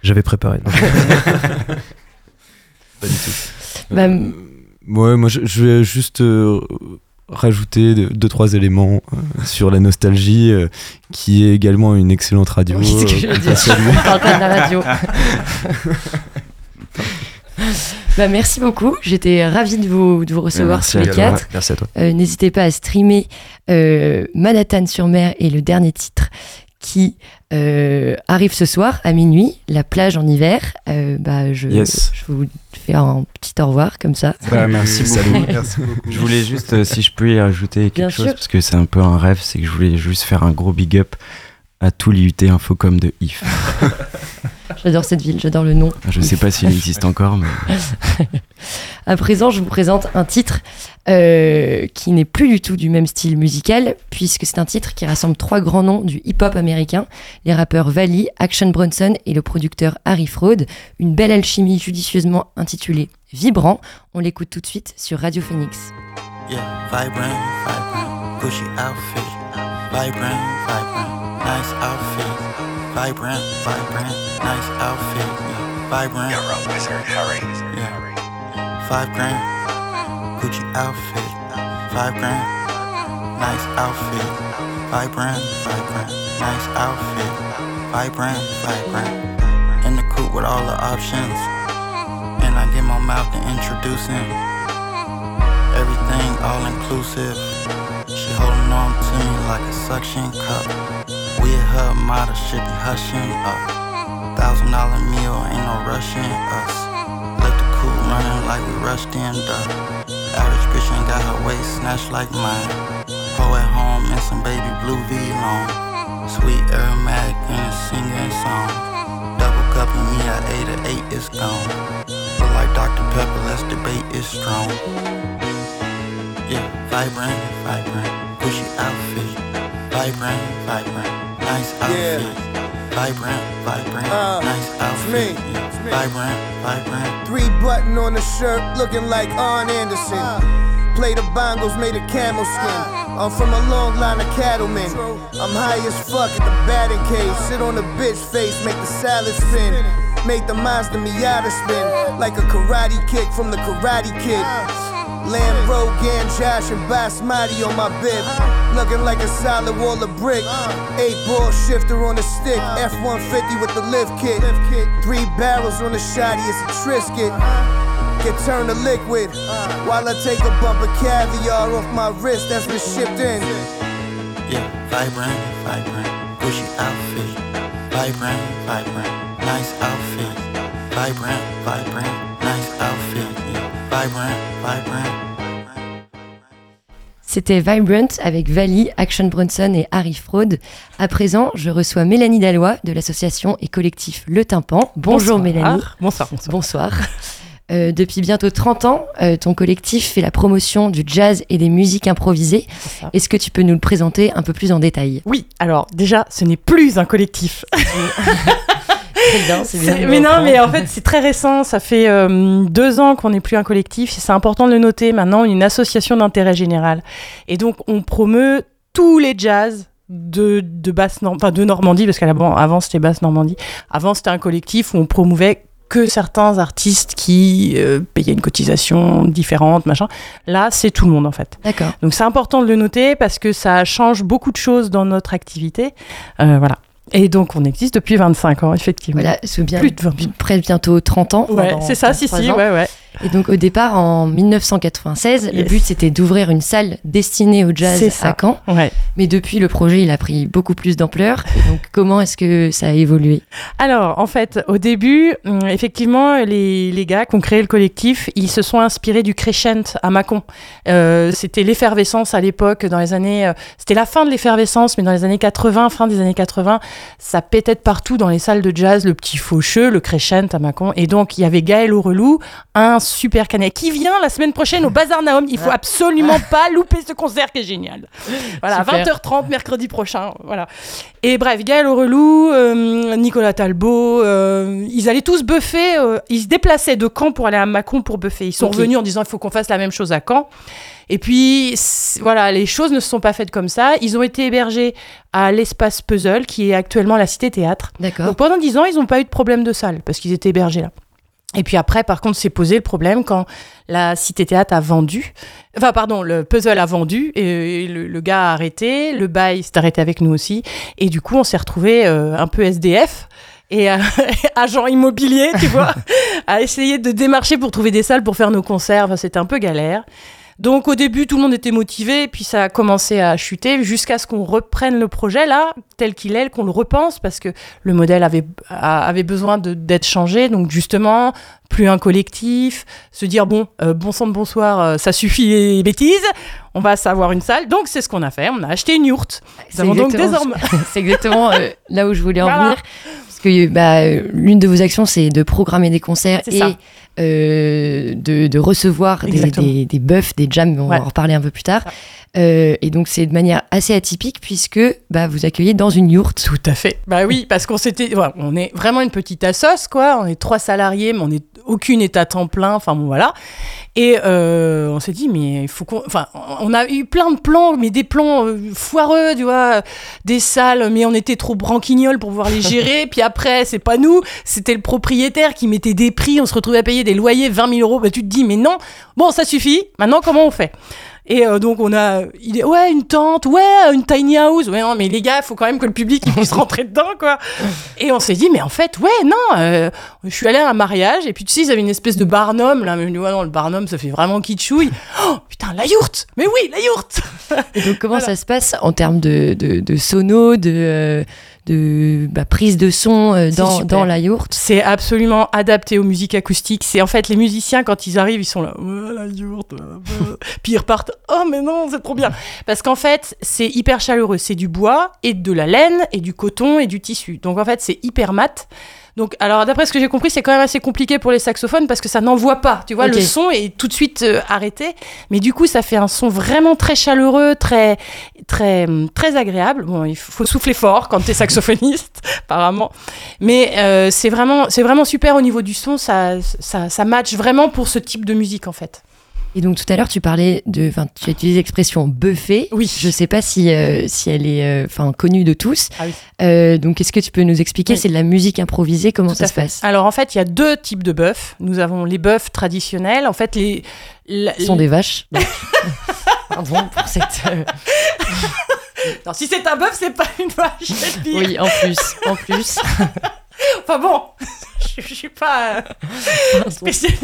J'avais préparé. Pas du tout. Bah, Euh, ouais, moi je, je vais juste euh, rajouter deux, deux, trois éléments euh, sur la nostalgie, euh, qui est également une excellente radio. Oui, c'est ce que je veux dire. On parle pas de la radio. bah, merci beaucoup. J'étais ravie de vous, de vous recevoir Merci tous les quatre. Merci à toi. Euh, N'hésitez pas à streamer euh, Manhattan sur mer et le dernier titre qui euh, arrive ce soir à minuit, la plage en hiver. Euh, bah, je, Yes. je vous fais un petit au revoir comme ça. Bah, merci beaucoup. Merci beaucoup. Je voulais juste, euh, si je peux y ajouter quelque Bien chose, sûr. parce que c'est un peu un rêve, c'est que je voulais juste faire un gros big up à tout l'IUT Infocom de IF. J'adore cette ville, j'adore le nom. Je sais pas s'il existe encore, mais À présent, je vous présente un titre euh, qui n'est plus du tout du même style musical, puisque c'est un titre qui rassemble trois grands noms du hip-hop américain, les rappeurs Valley, Action Bronson et le producteur Harry Fraud. Une belle alchimie judicieusement intitulée Vibrant. On l'écoute tout de suite sur Radio Phoenix. Yeah, vibrant, vibrant, outfit. Vibrant, vibrant, nice outfit. Vibrant, vibrant, nice outfit. Yeah, vibrant. Yeah. Five grand, Gucci outfit. Five grand, nice outfit. Vibrant, vibrant, nice outfit. Vibrant, vibrant. In the coupe with all the options. And I get my mouth to introducing. Everything all inclusive. She holding on to me like a suction cup. We at her model should be hushing up. Thousand dollar meal, ain't no rushing us. Let the cool running like we rushed in duck. Average bitch ain't got her waist snatched like mine. Ho at home in some baby blue V long. Sweet aromatic and a singing song. Double cupping me at eight or eight is gone. But like Dr. Pepper, let's debate is strong. Yeah, vibrant, vibrant, Gucci outfit. Vibrant, vibrant, nice outfit. Vibrant, vibrant, Uh, nice outfit. me, Yeah, it's me. Vibrant, vibrant. Three button on the shirt, looking like Arn Anderson. Uh-huh. Play the bongos made of camel skin. Uh-huh. I'm from a long line of cattlemen. I'm high as fuck at the batting cage. Sit on the bitch face, make the salad spin. Make the Mazda Miata spin uh-huh. like a karate kick from the Karate Kid. Lamb Rogan, Josh, and Basmati on my bib. Looking like a solid wall of brick. Eight ball shifter on the stick. F 150 with the lift kit. Three barrels on the shotty, it's a Trisket. Get turned to liquid. While I take a bump of caviar off my wrist that's been shipped in. Yeah, vibrant, vibrant, Gucci outfit. Vibrant, vibrant, nice outfit. Vibrant, vibrant, nice outfit. Yeah, vibrant, vibrant. C'était Vibrant avec Valley, Action Bronson et Harry Fraud. À présent, je reçois Mélanie Dallois de l'association et collectif Le Tympan. Bonjour Mélanie. Bonsoir, bonsoir. Bonsoir. Euh, depuis bientôt 30 ans, euh, ton collectif fait la promotion du jazz et des musiques improvisées. Est-ce que tu peux nous le présenter un peu plus en détail? Oui, alors déjà, ce n'est plus un collectif. Bien, bien. Mais non, mais en fait, c'est très récent. Ça fait euh, deux ans qu'on n'est plus un collectif. C'est important de le noter. Maintenant, on est une association d'intérêt général. Et donc, on promeut tous les jazz de, de basse enfin, de Normandie, parce qu'avant, avant, c'était basse Normandie. Avant, c'était un collectif où on promouvait que certains artistes qui euh, payaient une cotisation différente, machin. Là, c'est tout le monde, en fait. D'accord. Donc c'est important de le noter parce que ça change beaucoup de choses dans notre activité. Euh, voilà. Et donc on existe depuis 25 ans, effectivement. Voilà, c'est bien, Plus de 20 près bientôt 30 ans. Ouais, c'est ça, si, si, ans. ouais, ouais. Et donc au départ, en 1996, le but c'était d'ouvrir une salle destinée au jazz à Caen. ouais. Mais depuis, le projet, il a pris beaucoup plus d'ampleur. Donc comment est-ce que ça a évolué? Alors, en fait, au début, hum, effectivement, les, les gars qui ont créé le collectif, ils se sont inspirés du crescent à Mâcon. Euh, c'était l'effervescence à l'époque, dans les années... euh, c'était la fin de l'effervescence, mais dans les années 80, fin des années 80, ça pétait de partout dans les salles de jazz, le petit faucheux, le crescent à Mâcon. Et donc, il y avait Gaël Aurelou, un super canet qui vient la semaine prochaine au Bazar Naum. Il faut absolument pas louper ce concert qui est génial. Voilà, Super. 20h30 mercredi prochain. Voilà. Et bref, Gaël Aurelou, euh, Nicolas Talbot, euh, ils allaient tous buffer. euh, ils se déplaçaient de Caen pour aller à Mâcon pour buffer. Ils sont revenus en disant il faut qu'on fasse la même chose à Caen. Et puis, voilà, les choses ne se sont pas faites comme ça. Ils ont été hébergés à l'espace Puzzle, qui est actuellement la Cité Théâtre. D'accord. Donc pendant 10 ans, ils n'ont pas eu de problème de salle, parce qu'ils étaient hébergés là. Et puis après, par contre, s'est posé le problème quand la Cité Théâtre a vendu. Enfin, pardon, le puzzle a vendu et le, le gars a arrêté, le bail s'est arrêté avec nous aussi. Et du coup, on s'est retrouvé un peu SDF et euh, agent immobilier, tu vois, à essayer de démarcher pour trouver des salles pour faire nos concerts. Enfin, c'était un peu galère. Donc au début, tout le monde était motivé, puis ça a commencé à chuter jusqu'à ce qu'on reprenne le projet là, tel qu'il est, qu'on le repense, parce que le modèle avait, a- avait besoin d'être changé. Donc justement, plus un collectif, se dire bon, euh, bon sang de bonsoir, euh, ça suffit les bêtises, on va savoir une salle. Donc c'est ce qu'on a fait, on a acheté une yourte. Nous C'est avons donc exactement- désormais... C'est exactement euh, là où je voulais en Voilà. venir. Parce que bah, l'une de vos actions, c'est de programmer des concerts et ça. Euh, de, de recevoir des, des, des buffs, des jams, on Ouais. va en reparler un peu plus tard. Euh, et donc, c'est de manière assez atypique puisque bah, vous accueillez dans une yourte. Tout à fait. Bah oui, parce qu'on s'était, ouais, on est vraiment une petite assoce, quoi. On est trois salariés, mais on est aucune est à temps plein. Enfin bon, voilà. Et euh, on s'est dit, mais il faut qu'on, enfin, on a eu plein de plans, mais des plans foireux, tu vois, des salles, mais on était trop branquignoles pour pouvoir les gérer. Puis après, c'est pas nous, c'était le propriétaire qui mettait des prix. On se retrouvait à payer des loyers 20 000 euros. Bah tu te dis, mais non, bon, ça suffit. Maintenant, comment on fait? Et euh, donc on a, il est, ouais, une tente, ouais, une tiny house. Ouais, non, mais les gars, il faut quand même que le public il puisse rentrer dedans, quoi. Et on s'est dit, mais en fait, ouais, non, euh, je suis allée à un mariage, et puis tu sais, ils avaient une espèce de barnum, là, mais je me dis, ouais, non, le barnum, ça fait vraiment kitschouille. Oh, putain, la yourte Mais oui, la yourte Et donc, comment Voilà. ça se passe en termes de, de, de sono, de, euh, de bah, prise de son euh, dans, dans la yourte C'est absolument adapté aux musiques acoustiques. C'est en fait les musiciens quand ils arrivent, ils sont là, Ouais, la yourte, euh. puis ils repartent. Oh mais non, c'est trop bien. Parce qu'en fait, c'est hyper chaleureux. C'est du bois et de la laine et du coton et du tissu. Donc en fait, c'est hyper mat. Donc, alors, d'après ce que j'ai compris, c'est quand même assez compliqué pour les saxophones parce que ça n'envoie pas. Tu vois, le son est tout de suite euh, arrêté. Mais du coup, ça fait un son vraiment très chaleureux, très, très, hum, très agréable. Bon, il faut souffler fort quand t'es saxophoniste, apparemment. Mais euh, c'est vraiment, c'est vraiment super au niveau du son. Ça, ça, ça match vraiment pour ce type de musique, en fait. Et donc tout à l'heure, tu parlais de, enfin, tu as utilisé l'expression buffet. Oui. Je sais pas si, euh, si elle est, euh, enfin, connue de tous. Ah oui. Euh, donc, est-ce que tu peux nous expliquer? Oui. C'est de la musique improvisée. Comment Tout ça se fait. passe? Alors, en fait, il y a deux types de bœufs. Nous avons les bœufs traditionnels. En fait, les. la- Ce sont des vaches. donc. Pardon pour cette. Non, si c'est un bœuf, c'est pas une vache. Oui, en plus, en plus. Enfin bon, je, je suis pas spécialiste.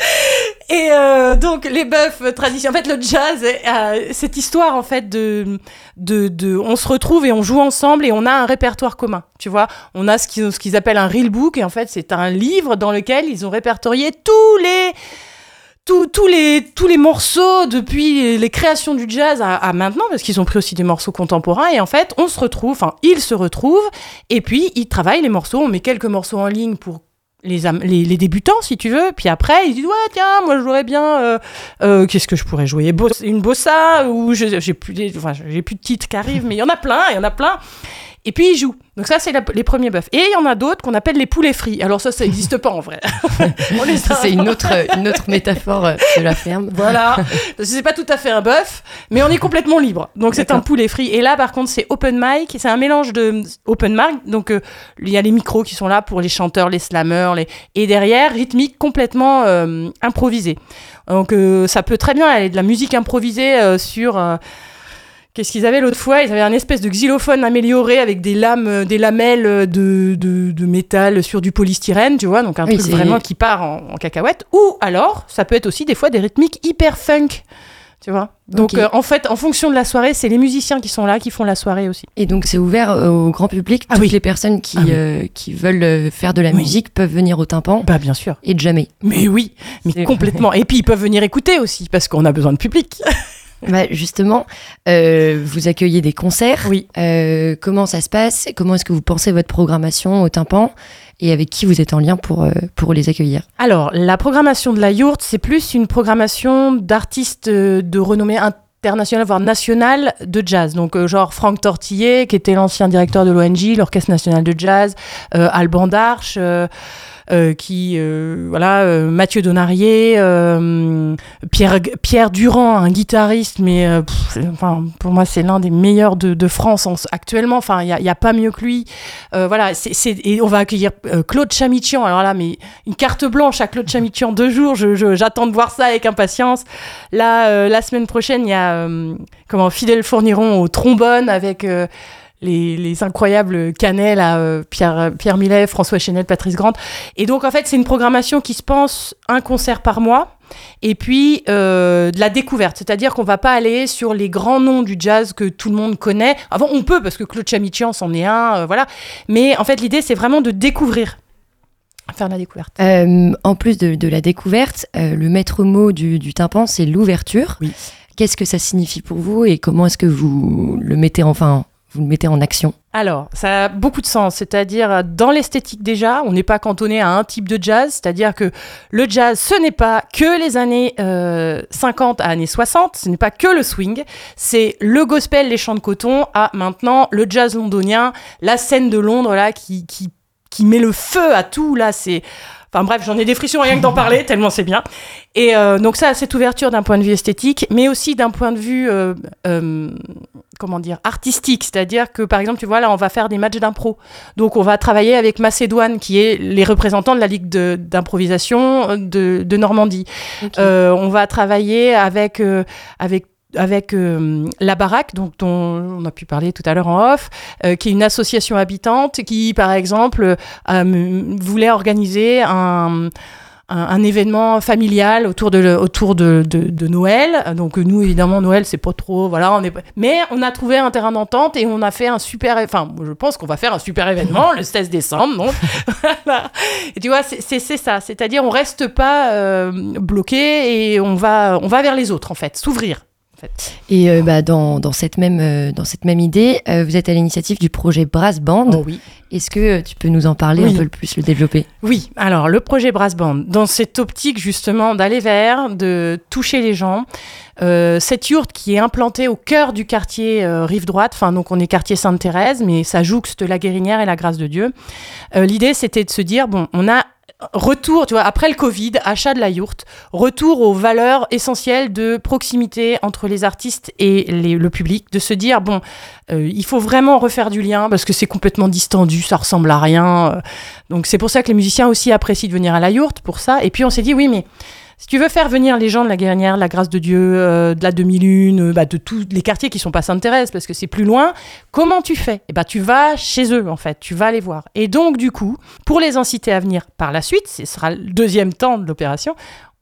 Et euh, donc les bœufs traditionnels, en fait le jazz, euh, cette histoire en fait de, de, de, on se retrouve et on joue ensemble et on a un répertoire commun, tu vois. On a ce qu'ils appellent un reel book et en fait c'est un livre dans lequel ils ont répertorié tous les tous les, tous les morceaux depuis les créations du jazz à, à maintenant, parce qu'ils ont pris aussi des morceaux contemporains, et en fait, on se retrouve, enfin, ils se retrouvent, et puis ils travaillent les morceaux, on met quelques morceaux en ligne pour les, les, débutants, si tu veux, puis après, ils disent, ouais, tiens, moi, je jouerais bien, euh, euh, qu'est-ce que je pourrais jouer? Une bossa, ou j'ai plus, enfin, j'ai plus de titres qui arrivent, mais il y en a plein, il y en a plein. Et puis ils jouent. Donc ça, c'est les premiers bœufs. Et il y en a d'autres qu'on appelle les poulets frits. Alors ça, ça n'existe pas en vrai. C'est une autre, une autre métaphore euh, de la ferme. voilà. C'est pas tout à fait un bœuf, mais on est complètement libre. Donc c'est un poulet frit. Et là, par contre, c'est open mic. C'est un mélange de open mic. Donc euh, il y a les micros qui sont là pour les chanteurs, les slammers, les... et derrière rythmique complètement euh, improvisée. Donc euh, ça peut très bien aller de la musique improvisée sur Qu'est-ce qu'ils avaient l'autre fois? Ils avaient un espèce de xylophone amélioré avec des lames, euh, des lamelles de, de, de métal sur du polystyrène, tu vois, donc un Oui, truc vraiment qui part en, en cacahuète. Ou alors, ça peut être aussi des fois des rythmiques hyper funk, tu vois. Donc euh, en fait, en fonction de la soirée, c'est les musiciens qui sont là qui font la soirée aussi. Et donc c'est ouvert euh, au grand public? Ah Toutes oui. les personnes qui, Ah oui. euh, qui veulent euh, faire de la Oui. musique peuvent venir au tympan? Bah bien sûr. et jamais. Mais oui, mais complètement. Et puis ils peuvent venir écouter aussi parce qu'on a besoin de public. Bah, justement, euh, vous accueillez des concerts. Oui. Euh, comment ça se passe? Comment est-ce que vous pensez votre programmation au tympan? Et avec qui vous êtes en lien pour, euh, pour les accueillir? Alors, la programmation de la yourte, c'est plus une programmation d'artistes de renommée internationale, voire nationale de jazz. Donc, genre Franck Tortillet, qui était l'ancien directeur de l'ONG, l'Orchestre national de jazz, Alban Darche. Euh, qui euh, voilà euh, Mathieu Donarié Pierre Durand un guitariste mais enfin pour moi c'est l'un des meilleurs de, France en- actuellement. Enfin il y a, pas mieux que lui. Voilà et on va accueillir Claude Chamichian alors là mais une carte blanche à Claude Chamichian deux jours j'attends de voir ça avec impatience. Là la semaine prochaine il y a comment Fidèle Fourniron au trombone avec les, les incroyables Canet, là, euh, Pierre, Pierre Millet, François Chenel, Patrice Grande. Et donc, en fait, c'est une programmation qui se pense un concert par mois. Et puis, euh, de la découverte. C'est-à-dire qu'on va pas aller sur les grands noms du jazz que tout le monde connaît. Avant, on peut, parce que Claude Chamichian, c'en est un, euh, voilà. Mais en fait, l'idée, c'est vraiment de découvrir. Faire la découverte. Euh, En plus de, de la découverte, euh, le maître mot du, du tympan, c'est l'ouverture. Oui. Qu'est-ce que ça signifie pour vous et comment est-ce que vous le mettez enfin vous le mettez en action Alors, ça a beaucoup de sens. C'est-à-dire, euh, dans l'esthétique déjà, on n'est pas cantonné à un type de jazz. C'est-à-dire que le jazz, ce n'est pas que les années euh, 50 à années 60, ce n'est pas que le swing. C'est le gospel, les chants de coton, à maintenant le jazz londonien, la scène de Londres, là, qui, qui, qui met le feu à tout. Là, c'est. Enfin bref, j'en ai des frissons rien que d'en parler, tellement c'est bien. Et euh, donc ça, cette ouverture d'un point de vue esthétique, mais aussi d'un point de vue, euh, euh, comment dire, artistique. C'est-à-dire que, par exemple, tu vois, là, on va faire des matchs d'impro. Donc on va travailler avec Macédoine, qui est les représentants de la Ligue d'improvisation de, de Normandie. Euh, on va travailler avec, euh, avec avec euh, la baraque, donc dont on a pu parler tout à l'heure en off, euh, qui est une association habitante qui, par exemple, euh, voulait organiser un, un, événement familial autour de, autour de, de, de Noël. Donc nous, évidemment, Noël, c'est pas trop, voilà, on est, mais on a trouvé un terrain d'entente et on a fait un super, enfin, je pense qu'on va faire un super événement le 16 décembre, donc voilà. Et tu vois, c'est c'est- c'est ça, c'est-à-dire on reste pas euh, bloqué et on va, on va vers les autres en fait, s'ouvrir. Fait. Et euh, bah, dans, dans, cette même, euh, dans cette même idée, euh, vous êtes à l'initiative du projet Brass Band. Oh oui. Est-ce que tu peux nous en parler Oui. un peu plus, le développer? Oui, alors le projet Brass Band, dans cette optique justement d'aller vers, de toucher les gens, cette yourte qui est implantée au cœur du quartier Rive Droite, enfin donc on est quartier Sainte-Thérèse, mais ça jouxte la Guérinière et la Grâce de Dieu. L'idée c'était de se dire, bon, on a retour, tu vois, après le Covid, achat de la yourte, retour aux valeurs essentielles de proximité entre les artistes et le public, de se dire, bon, euh, il faut vraiment refaire du lien parce que c'est complètement distendu, ça ressemble à rien. euh. donc c'est pour ça que les musiciens aussi apprécient de venir à la yourte, pour ça. Et puis on s'est dit, oui, mais si tu veux faire venir les gens de la Guérinière, de la Grâce de Dieu, euh, de la demi-lune, euh, bah, de tous les quartiers qui sont pas Sainte-Thérèse, parce que c'est plus loin, comment tu fais? Eh ben, tu vas chez eux, en fait, tu vas les voir. Et donc, du coup, pour les inciter à venir par la suite, ce sera le deuxième temps de l'opération,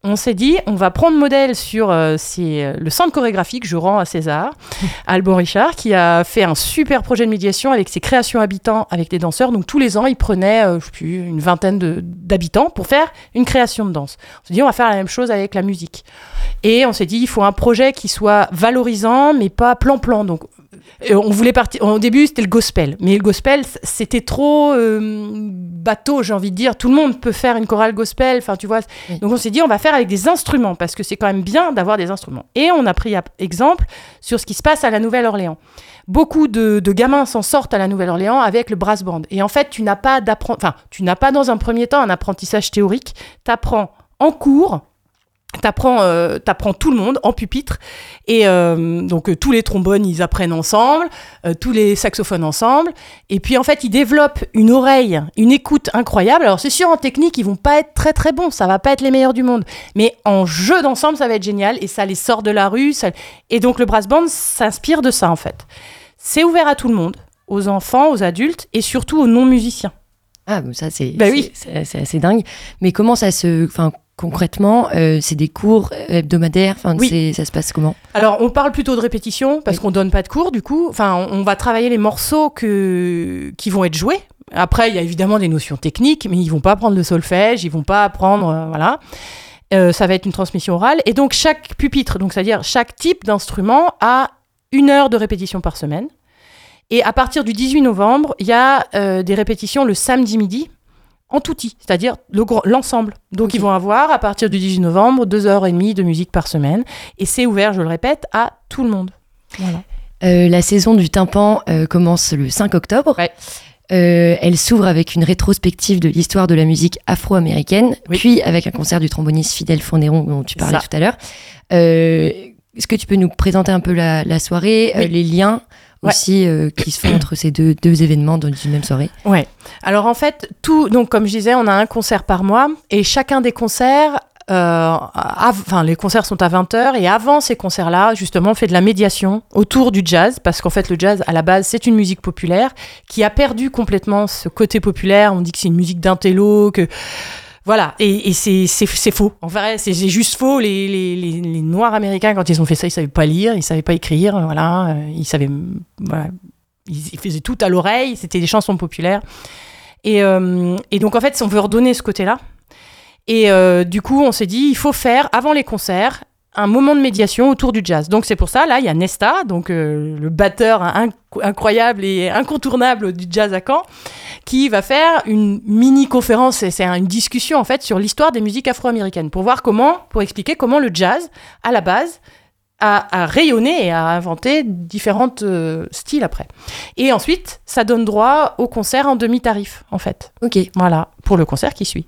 on s'est dit, on va prendre modèle sur euh, euh, le centre chorégraphique, je rends à César, Alban Richard, qui a fait un super projet de médiation avec ses créations habitants avec des danseurs. Donc tous les ans, il prenait, euh, je sais plus, une vingtaine d'habitants pour faire une création de danse. On s'est dit, on va faire la même chose avec la musique. Et on s'est dit, il faut un projet qui soit valorisant, mais pas plan-plan. Donc on voulait partir. Au début, c'était le gospel, mais le gospel, c'était trop euh, bateau, j'ai envie de dire. Tout le monde peut faire une chorale gospel. Enfin, tu vois. Oui. Donc on s'est dit, on va faire avec des instruments parce que c'est quand même bien d'avoir des instruments. Et on a pris exemple sur ce qui se passe à la Nouvelle-Orléans. Beaucoup de, de gamins s'en sortent à la Nouvelle-Orléans avec le brass band. Et en fait, tu n'as pas d'appren- enfin, tu n'as pas dans un premier temps un apprentissage théorique. Tu apprends en cours. T'apprends, euh, t'apprends tout le monde en pupitre et euh, donc euh, tous les trombones ils apprennent ensemble, tous les saxophones ensemble et puis en fait ils développent une oreille, une écoute incroyable. Alors c'est sûr en technique ils vont pas être très très bons, ça va pas être les meilleurs du monde, mais en jeu d'ensemble ça va être génial et ça les sort de la rue. ça- Et donc le brass band s'inspire de ça en fait. C'est ouvert à tout le monde, aux enfants, aux adultes et surtout aux non musiciens. Ah, ça c'est Bah oui. assez dingue. Mais comment ça se. Enfin, concrètement, euh, c'est des cours hebdomadaires Enfin, Oui. ça se passe comment? Alors, on parle plutôt de répétition parce Oui. qu'on donne pas de cours du coup. Enfin, on, on va travailler les morceaux que, qui vont être joués. Après, il y a évidemment des notions techniques, mais ils vont pas apprendre le solfège, ils vont pas apprendre, euh, voilà. Euh, ça va être une transmission orale. Et donc, chaque pupitre, donc c'est-à-dire chaque type d'instrument, a une heure de répétition par semaine. Et à partir du 18 novembre, il y a euh, des répétitions le samedi midi en touti, c'est-à-dire le l'ensemble. Donc, ils vont avoir, à partir du 18 novembre, deux heures et demie de musique par semaine. Et c'est ouvert, je le répète, à tout le monde. Voilà. Euh, la saison du tympan euh, commence le 5 octobre. Ouais. Euh, elle s'ouvre avec une rétrospective de l'histoire de la musique afro-américaine, Oui. puis avec un concert du tromboniste Fidel Fourneron dont tu parlais Ça. tout à l'heure. Est-ce que tu peux nous présenter un peu la, la soirée, Oui. les liens Ouais. aussi euh, qui se font entre ces deux, deux événements dans une même soirée Ouais. Alors en fait, tout, donc comme je disais, on a un concert par mois et chacun des concerts, euh, enfin les concerts sont à 20h et avant ces concerts-là, justement, on fait de la médiation autour du jazz parce qu'en fait le jazz à la base c'est une musique populaire qui a perdu complètement ce côté populaire. On dit que c'est une musique d'intello, que voilà, et, et c'est faux. En vrai, c'est juste faux. Les, les, Noirs américains, quand ils ont fait ça, ils savaient pas lire, ils savaient pas écrire, voilà, euh, ils savaient, ils, faisaient tout à l'oreille. C'était des chansons populaires. Et, euh, donc en fait, on veut redonner ce côté-là. Et euh, du coup, on s'est dit, il faut faire avant les concerts un moment de médiation autour du jazz. Donc c'est pour ça, là, il y a Nesta, donc euh, le batteur inc- incroyable et incontournable du jazz à Caen, qui va faire une mini-conférence, c'est un- une discussion en fait sur l'histoire des musiques afro-américaines, pour voir comment, pour expliquer comment le jazz, à la base, a, a rayonné et a inventé différents euh, styles après. Et ensuite, ça donne droit au concert en demi-tarif, en fait. Ok. Voilà, pour le concert qui suit.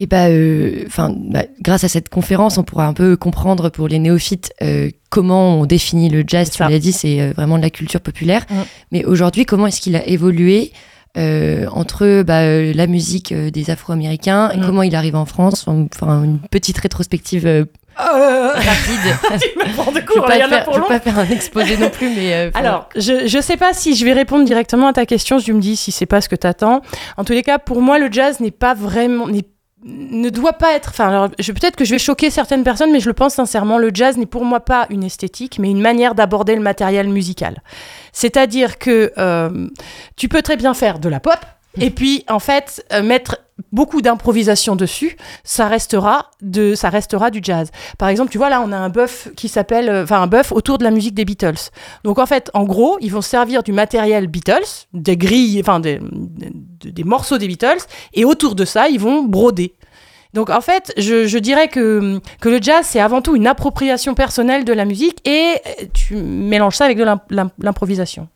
Et bah, euh, enfin, bah, grâce à cette conférence, on pourra un peu comprendre pour les néophytes euh, comment on définit le jazz. Tu l'as dit, c'est euh, vraiment de la culture populaire. Mm. Mais aujourd'hui, comment est-ce qu'il a évolué euh, entre bah, la musique des Afro-Américains et Mm. comment il arrive en France Enfin, une petite rétrospective euh, rapide. tu me prends de je ne y pas faire- un exposé non plus, mais euh, Alors, je, je sais pas si je vais répondre directement à ta question, je me dis si c'est pas ce que t'attends. En tous les cas, pour moi, le jazz n'est pas vraiment, n'est- ne doit pas être, enfin, peut-être que je vais choquer certaines personnes, mais je le pense sincèrement, le jazz n'est pour moi pas une esthétique, mais une manière d'aborder le matériel musical. C'est-à-dire que euh, tu peux très bien faire de la pop, et puis, en fait, euh, mettre beaucoup d'improvisation dessus, ça restera, de, ça restera du jazz. Par exemple, tu vois, là, on a un bœuf qui s'appelle, euh, enfin, un bœuf autour de la musique des Beatles. Donc, en fait, en gros, ils vont servir du matériel Beatles, des grilles, enfin, des- des morceaux des Beatles, et autour de ça, ils vont broder. Donc, en fait, je, je dirais que, que le jazz, c'est avant tout une appropriation personnelle de la musique, et euh, tu mélanges ça avec de l'im- l'im- l'improvisation.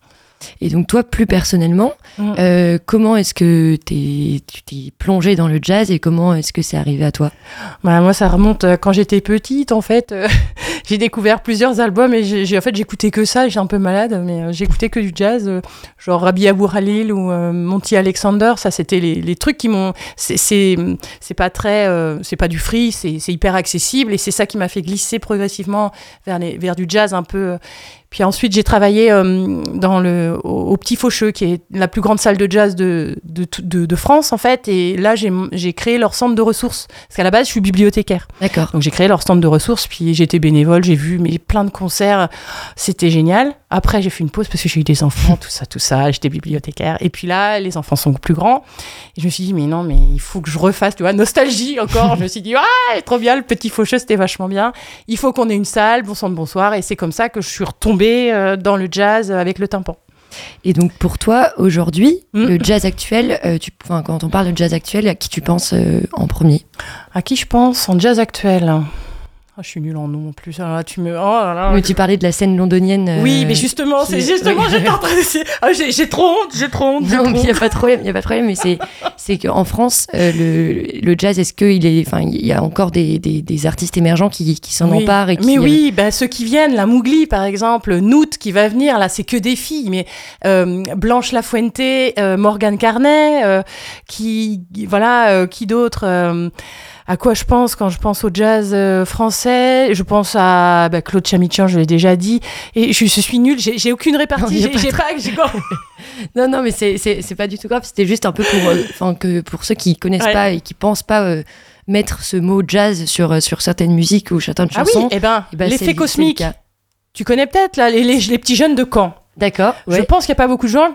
Et donc toi, plus personnellement, Mm. euh, comment est-ce que tu t'es plongé dans le jazz et comment est-ce que c'est arrivé à toi? Bah, moi, ça remonte euh, quand j'étais petite, en fait. euh, j'ai découvert plusieurs albums et j'ai, en fait, j'écoutais que ça. J'étais un peu malade, mais j'écoutais que du jazz, genre Rabbi Abou Khalil ou Monty Alexander. Ça, c'était les, les trucs qui m'ont. C'est, pas très. c'est pas du free, c'est, c'est hyper accessible et c'est ça qui m'a fait glisser progressivement vers, les, vers du jazz un peu. Puis ensuite, j'ai travaillé euh, dans le, au, au Petit Faucheux, qui est la plus grande salle de jazz de, de, de, de France, en fait. Et là, j'ai, j'ai créé leur centre de ressources. Parce qu'à la base, je suis bibliothécaire. D'accord. Donc, j'ai créé leur centre de ressources, puis j'étais bénévole, j'ai vu mais, plein de concerts. C'était génial. Après, j'ai fait une pause parce que j'ai eu des enfants, tout ça, tout ça. J'étais bibliothécaire. Et puis là, les enfants sont plus grands. Et je me suis dit, mais non, mais il faut que je refasse, tu vois, nostalgie encore. je me suis dit, ah, trop bien, le Petit Faucheux, c'était vachement bien. Il faut qu'on ait une salle, bon sang de bonsoir. Et c'est comme ça que je suis retombée euh, dans le jazz avec le tympan. Et donc pour toi, aujourd'hui, Mm. le jazz actuel, euh, tu, quand on parle de jazz actuel, à qui tu penses euh, en premier? À qui je pense en jazz actuel? Ah, Je suis nulle en nom en plus. Alors là, tu me. Oh là là. Mais Tu parlais de la scène londonienne. euh, Oui, mais justement, c'est justement, j'étais en train de. Ah, j'ai j'ai trop honte, j'ai trop honte. Non, il n'y a pas de problème, il a pas de problème, mais c'est c'est qu'en France, euh, le, le jazz, est-ce qu'il est, enfin, il y a encore des, des, des artistes émergents qui, qui s'en Oui. emparent et qui, mais euh, oui, bah, ceux qui viennent, la Mougli par exemple, Noot qui va venir, là c'est que des filles, mais euh, Blanche Lafuente, euh, Morgane Carnet, euh, qui, voilà, euh, qui d'autre euh, à quoi je pense quand je pense au jazz euh, français Je pense à bah, Claude Chamichan, je l'ai déjà dit. Et je, je suis nulle, j'ai j'ai aucune répartie. J'ai pas pas, Non, non, mais c'est- c'est c'est pas du tout grave. C'était juste un peu pour, euh, que pour ceux qui connaissent Ouais. pas et qui pensent pas euh, mettre ce mot jazz sur euh, sur certaines musiques ou certaines Ah oui, chansons. eh ben, eh ben, l'effet le cosmique. Tu connais peut-être là les, les, les petits jeunes de Caen. D'accord. Je pense qu'il n'y a pas beaucoup de gens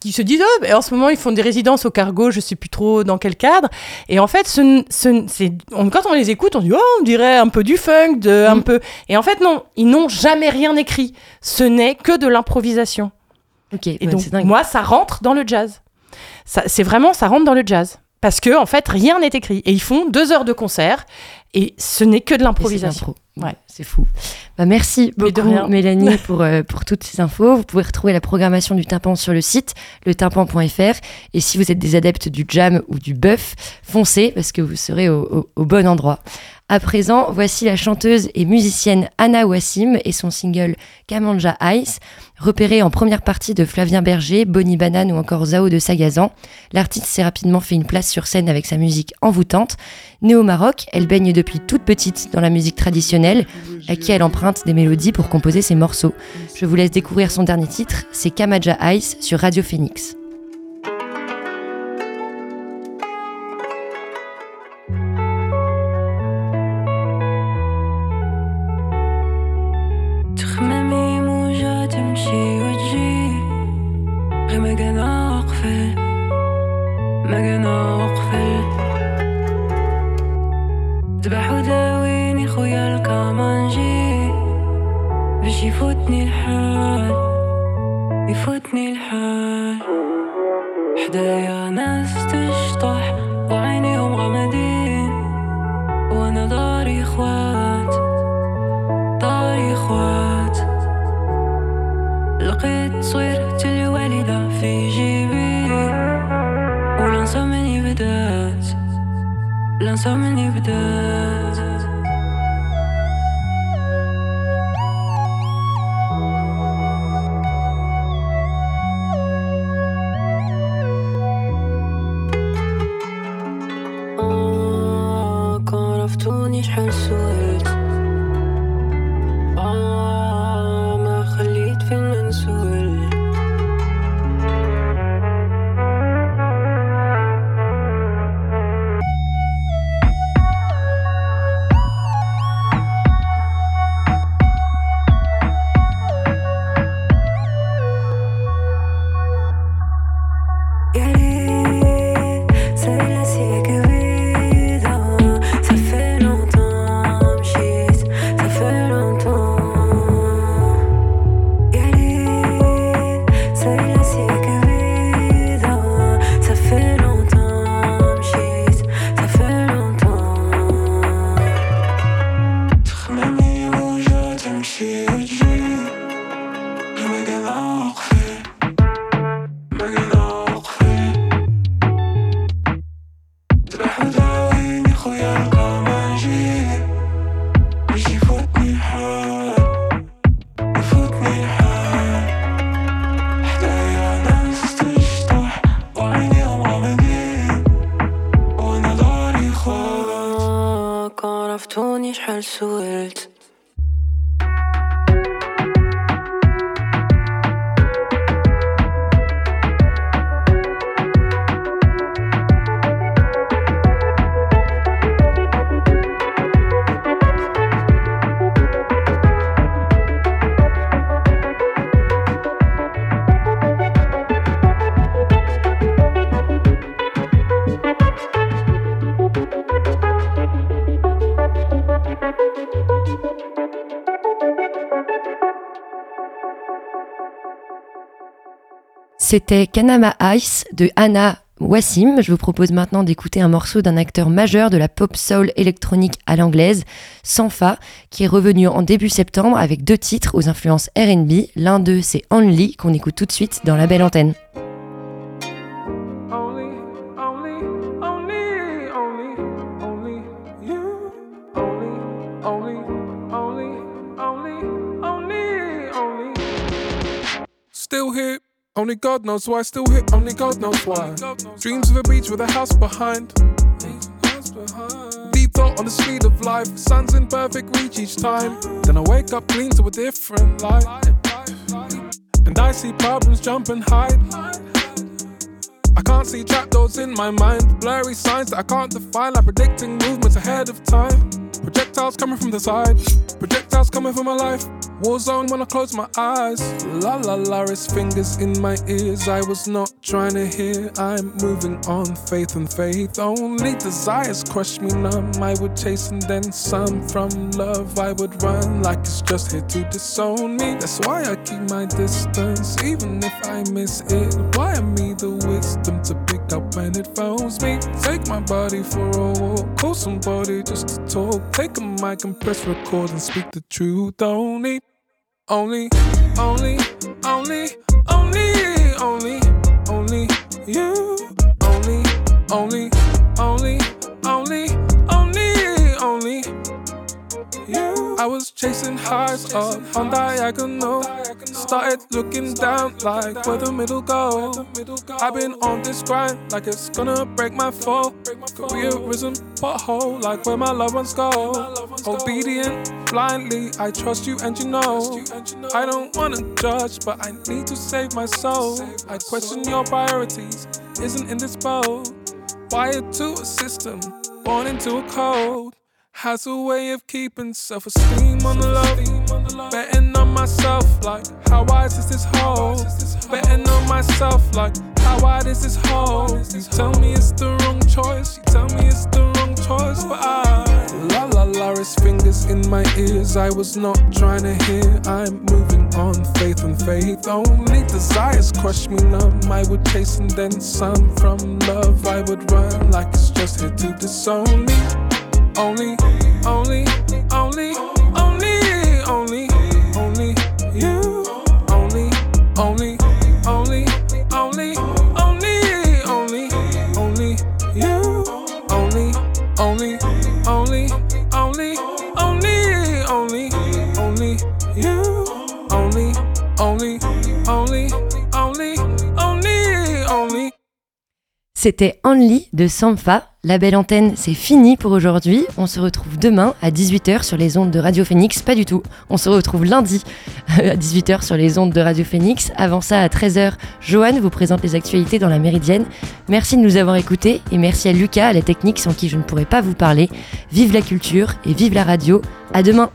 qui, se disent oh, en ce moment ils font des résidences au cargo, je sais plus trop dans quel cadre. Et en fait, ce, ce- c'est, on- quand on les écoute, on dit oh, on dirait un peu du funk, de, un peu. Et en fait, non, ils n'ont jamais rien écrit. Ce n'est que de l'improvisation. Ok, Et ouais, donc, moi, ça rentre dans le jazz. C'est vraiment, ça rentre dans le jazz. Parce que, en fait, rien n'est écrit. Et ils font deux heures de concert. Et ce n'est que de l'improvisation. Ouais. C'est fou. Bah, merci beaucoup. Mélanie, pour, euh, pour toutes ces infos. Vous pouvez retrouver la programmation du tympan sur le site, letympan.fr. Et si vous êtes des adeptes du jam ou du bœuf, foncez parce que vous serez au, au- au bon endroit. À présent, voici la chanteuse et musicienne Anna Wassim et son single Kamanja Ice. Repérée en première partie de Flavien Berger, Bonnie Banane ou encore Zao de Sagazan, l'artiste s'est rapidement fait une place sur scène avec sa musique envoûtante. Née au Maroc, elle baigne depuis toute petite dans la musique traditionnelle, à qui elle emprunte des mélodies pour composer ses morceaux. Je vous laisse découvrir son dernier titre, c'est Kamaja Ice sur Radio Phoenix. يفوتني الحال يفوتني الحال. حدايا ناس تشطح وعينيهم غمادين وأنا داري خوات داري خوات لقيت صغيرة الوالدة في جيبي والانسى مني بدات الانسى مني بدات C'était Kanama Ice de Anna Wassim. Je vous propose maintenant d'écouter un morceau d'un acteur majeur de la pop soul électronique à l'anglaise, Sanfa, qui est revenu en début septembre avec deux titres aux influences RB. L'un d'eux, c'est Only, qu'on écoute tout de suite dans la belle antenne. Only God knows why. I still here, only God knows why. Dreams of a beach with a house behind. Deep thought on the speed of life. Sun's in perfect reach each time. Then I wake up clean to a different light. And I see problems jump and hide. I can't see trapdoors in my mind. Blurry signs that I can't define, like predicting movements ahead of time. Projectiles coming from the side, projectiles coming from my life. War zone when I close my eyes. La la la, his fingers in my ears. I was not trying to hear. I'm moving on, faith and faith. Only desires crush me numb. I would chase and then some from love. I would run like it's just here to disown me. That's why I keep my distance, even if I miss it. Why me the wisdom to pick up when it phones me? Take my body for a walk. Call somebody just to talk. Take a mic and press record and speak the truth. Only, only, only, only, only, only, only you. Only, only, only, only, I was chasing highs up on diagonal. Started looking down like where the middle go. I've been on this grind like it's gonna break my fall. Career Careerism pothole like where my loved ones go. Obedient blindly, I trust you and you know. I don't wanna judge, but I need to save my soul. I question your priorities, isn't in this boat. Wired to a system, born into a code. Has a way of keeping self esteem on the low. Betting on myself, like, how wise is this hole? Betting on myself, like, how wide is this hole? You tell me it's the wrong choice, you tell me it's the wrong choice, but I. La la la, his fingers in my ears. I was not trying to hear. I'm moving on, faith and faith. Only desires crush me numb. I would chase and then some from love. I would run like it's just here to disown me. Only, only, only, only, only, only. Only, only, only, only, only, only, only. Only, only, only, only, only, only, only. Only, only, only, only, only, only. C'était Only de Sampha. La belle antenne, c'est fini pour aujourd'hui. On se retrouve demain à 18h sur les ondes de Radio Phoenix. Pas du tout. On se retrouve lundi à 18h sur les ondes de Radio Phoenix. Avant ça, à 13h, Joanne vous présente les actualités dans la Méridienne. Merci de nous avoir écoutés et merci à Lucas, à la technique sans qui je ne pourrais pas vous parler. Vive la culture et vive la radio. À demain!